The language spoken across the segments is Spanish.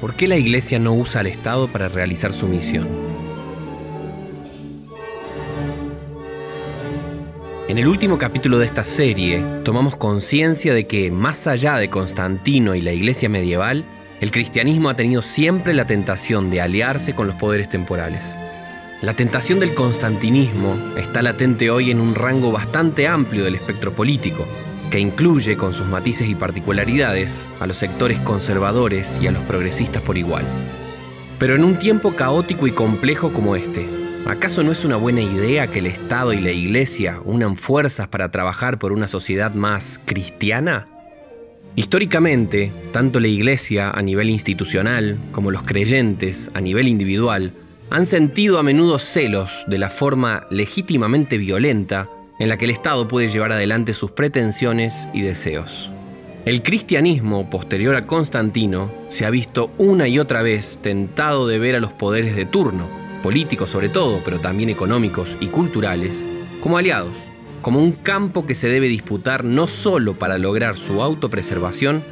¿Por qué la Iglesia no usa al Estado para realizar su misión? En el último capítulo de esta serie tomamos conciencia de que, más allá de Constantino y la Iglesia medieval, el cristianismo ha tenido siempre la tentación de aliarse con los poderes temporales. La tentación del constantinismo está latente hoy en un rango bastante amplio del espectro político, que incluye con sus matices y particularidades a los sectores conservadores y a los progresistas por igual. Pero en un tiempo caótico y complejo como este, ¿acaso no es una buena idea que el Estado y la Iglesia unan fuerzas para trabajar por una sociedad más cristiana? Históricamente, tanto la Iglesia a nivel institucional como los creyentes a nivel individual han sentido a menudo celos de la forma legítimamente violenta en la que el Estado puede llevar adelante sus pretensiones y deseos. El cristianismo, posterior a Constantino, se ha visto una y otra vez tentado de ver a los poderes de turno, políticos sobre todo, pero también económicos y culturales, como aliados, como un campo que se debe disputar no solo para lograr su autopreservación,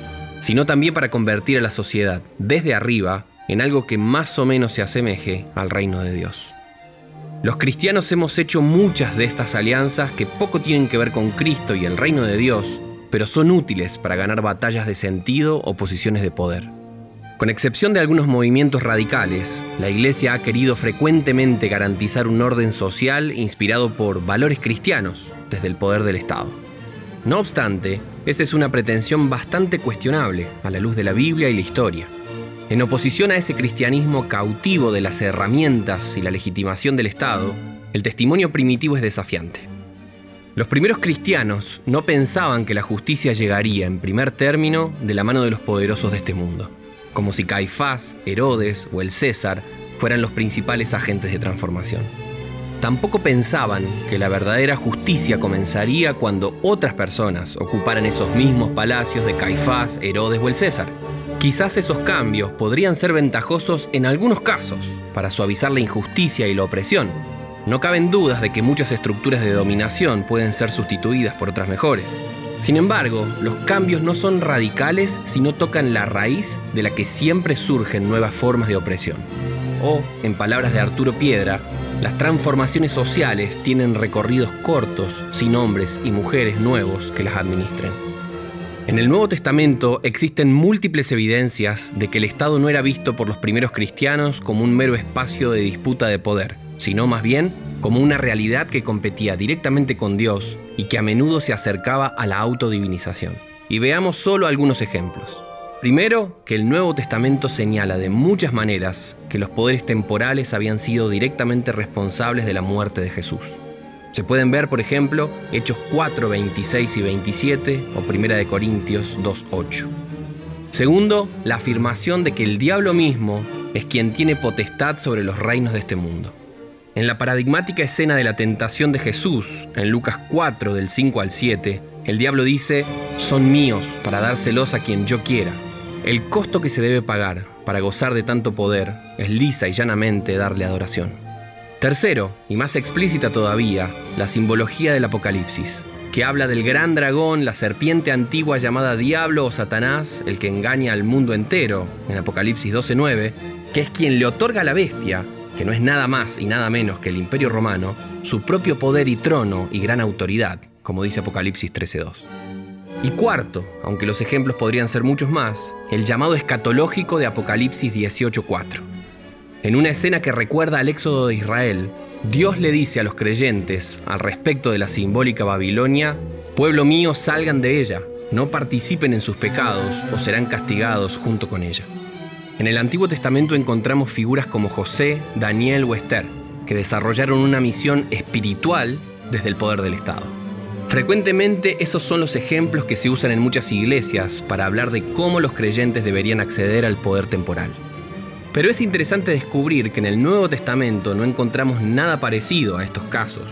sino también para convertir a la sociedad desde arriba en algo que más o menos se asemeje al reino de Dios. Los cristianos hemos hecho muchas de estas alianzas que poco tienen que ver con Cristo y el reino de Dios, pero son útiles para ganar batallas de sentido o posiciones de poder. Con excepción de algunos movimientos radicales, la Iglesia ha querido frecuentemente garantizar un orden social inspirado por valores cristianos desde el poder del Estado. No obstante, esa es una pretensión bastante cuestionable a la luz de la Biblia y la historia. En oposición a ese cristianismo cautivo de las herramientas y la legitimación del Estado, el testimonio primitivo es desafiante. Los primeros cristianos no pensaban que la justicia llegaría en primer término de la mano de los poderosos de este mundo, como si Caifás, Herodes o el César fueran los principales agentes de transformación. Tampoco pensaban que la verdadera justicia comenzaría cuando otras personas ocuparan esos mismos palacios de Caifás, Herodes o el César Quizás esos cambios podrían ser ventajosos en algunos casos para suavizar la injusticia y la opresión. No caben dudas de que muchas estructuras de dominación pueden ser sustituidas por otras mejores. Sin embargo, los cambios no son radicales si no tocan la raíz de la que siempre surgen nuevas formas de opresión. O, en palabras de Arturo Piedra, las transformaciones sociales tienen recorridos cortos sin hombres y mujeres nuevos que las administren. En el Nuevo Testamento existen múltiples evidencias de que el Estado no era visto por los primeros cristianos como un mero espacio de disputa de poder, sino más bien como una realidad que competía directamente con Dios y que a menudo se acercaba a la autodivinización. Y veamos solo algunos ejemplos. Primero, que el Nuevo Testamento señala de muchas maneras que los poderes temporales habían sido directamente responsables de la muerte de Jesús. Se pueden ver, por ejemplo, Hechos 4, 26 y 27 o Primera de Corintios 2, 8. Segundo, la afirmación de que el diablo mismo es quien tiene potestad sobre los reinos de este mundo. En la paradigmática escena de la tentación de Jesús, en Lucas 4 del 5 al 7, el diablo dice, son míos para dárselos a quien yo quiera. El costo que se debe pagar para gozar de tanto poder es lisa y llanamente darle adoración. Tercero, y más explícita todavía, la simbología del Apocalipsis, que habla del gran dragón, la serpiente antigua llamada Diablo o Satanás, el que engaña al mundo entero, en Apocalipsis 12.9, que es quien le otorga a la bestia, que no es nada más y nada menos que el imperio romano, su propio poder y trono y gran autoridad, como dice Apocalipsis 13.2. Y cuarto, aunque los ejemplos podrían ser muchos más, el llamado escatológico de Apocalipsis 18.4 en una escena que recuerda al éxodo de Israel, Dios le dice a los creyentes al respecto de la simbólica Babilonia, Pueblo mío, salgan de ella, no participen en sus pecados o serán castigados junto con ella. En el Antiguo Testamento encontramos figuras como José, Daniel o Esther, que desarrollaron una misión espiritual desde el poder del Estado. Frecuentemente esos son los ejemplos que se usan en muchas iglesias para hablar de cómo los creyentes deberían acceder al poder temporal. Pero es interesante descubrir que en el Nuevo Testamento no encontramos nada parecido a estos casos.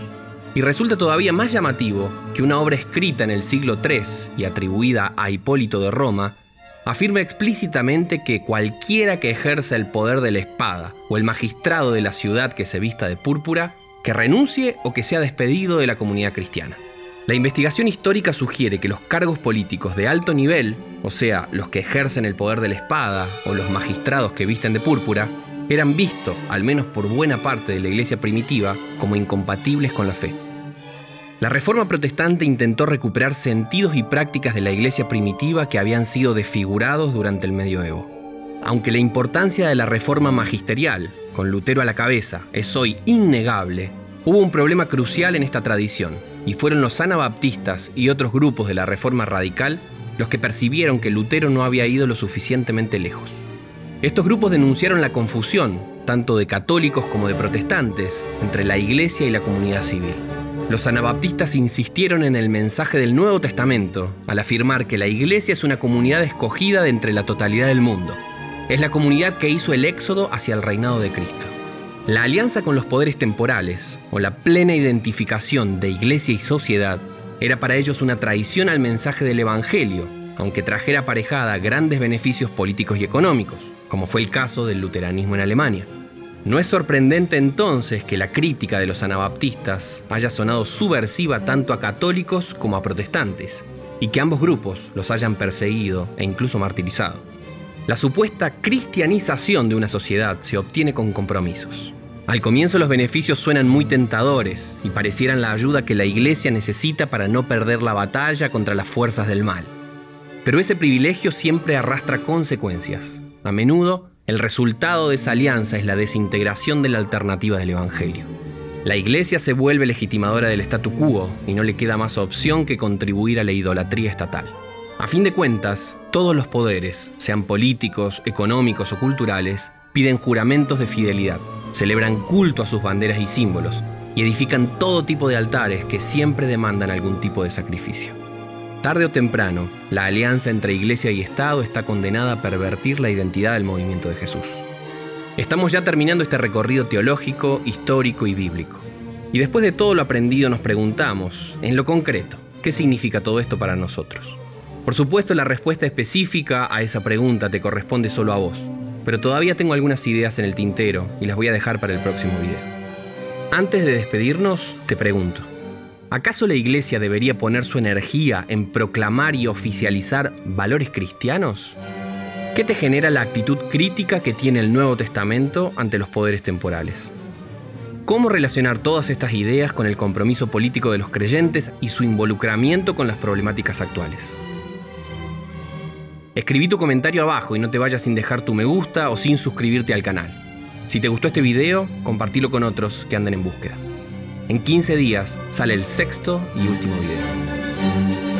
Y resulta todavía más llamativo que una obra escrita en el siglo III y atribuida a Hipólito de Roma afirma explícitamente que cualquiera que ejerza el poder de la espada o el magistrado de la ciudad que se vista de púrpura, que renuncie o que sea despedido de la comunidad cristiana. La investigación histórica sugiere que los cargos políticos de alto nivel, o sea, los que ejercen el poder de la espada o los magistrados que visten de púrpura, eran vistos, al menos por buena parte de la iglesia primitiva, como incompatibles con la fe. La reforma protestante intentó recuperar sentidos y prácticas de la iglesia primitiva que habían sido desfigurados durante el medioevo. Aunque la importancia de la reforma magisterial, con Lutero a la cabeza, es hoy innegable, hubo un problema crucial en esta tradición, y fueron los anabaptistas y otros grupos de la Reforma Radical los que percibieron que Lutero no había ido lo suficientemente lejos. Estos grupos denunciaron la confusión, tanto de católicos como de protestantes, entre la Iglesia y la comunidad civil. Los anabaptistas insistieron en el mensaje del Nuevo Testamento al afirmar que la Iglesia es una comunidad escogida de entre la totalidad del mundo. Es la comunidad que hizo el éxodo hacia el reinado de Cristo. La alianza con los poderes temporales, o la plena identificación de iglesia y sociedad, era para ellos una traición al mensaje del Evangelio, aunque trajera aparejada grandes beneficios políticos y económicos, como fue el caso del luteranismo en Alemania. No es sorprendente entonces que la crítica de los anabaptistas haya sonado subversiva tanto a católicos como a protestantes, y que ambos grupos los hayan perseguido e incluso martirizado. La supuesta cristianización de una sociedad se obtiene con compromisos. Al comienzo los beneficios suenan muy tentadores y parecieran la ayuda que la iglesia necesita para no perder la batalla contra las fuerzas del mal. Pero ese privilegio siempre arrastra consecuencias. A menudo, el resultado de esa alianza es la desintegración de la alternativa del Evangelio. La iglesia se vuelve legitimadora del statu quo y no le queda más opción que contribuir a la idolatría estatal. A fin de cuentas, todos los poderes, sean políticos, económicos o culturales, piden juramentos de fidelidad, celebran culto a sus banderas y símbolos y edifican todo tipo de altares que siempre demandan algún tipo de sacrificio. Tarde o temprano, la alianza entre Iglesia y Estado está condenada a pervertir la identidad del movimiento de Jesús. Estamos ya terminando este recorrido teológico, histórico y bíblico. Y después de todo lo aprendido nos preguntamos, en lo concreto, ¿qué significa todo esto para nosotros? Por supuesto, la respuesta específica a esa pregunta te corresponde solo a vos, pero todavía tengo algunas ideas en el tintero y las voy a dejar para el próximo video. Antes de despedirnos, te pregunto, ¿acaso la iglesia debería poner su energía en proclamar y oficializar valores cristianos? ¿Qué te genera la actitud crítica que tiene el Nuevo Testamento ante los poderes temporales? ¿Cómo relacionar todas estas ideas con el compromiso político de los creyentes y su involucramiento con las problemáticas actuales? Escribí tu comentario abajo y no te vayas sin dejar tu me gusta o sin suscribirte al canal. Si te gustó este video, compartilo con otros que anden en búsqueda. En 15 días sale el sexto y último video.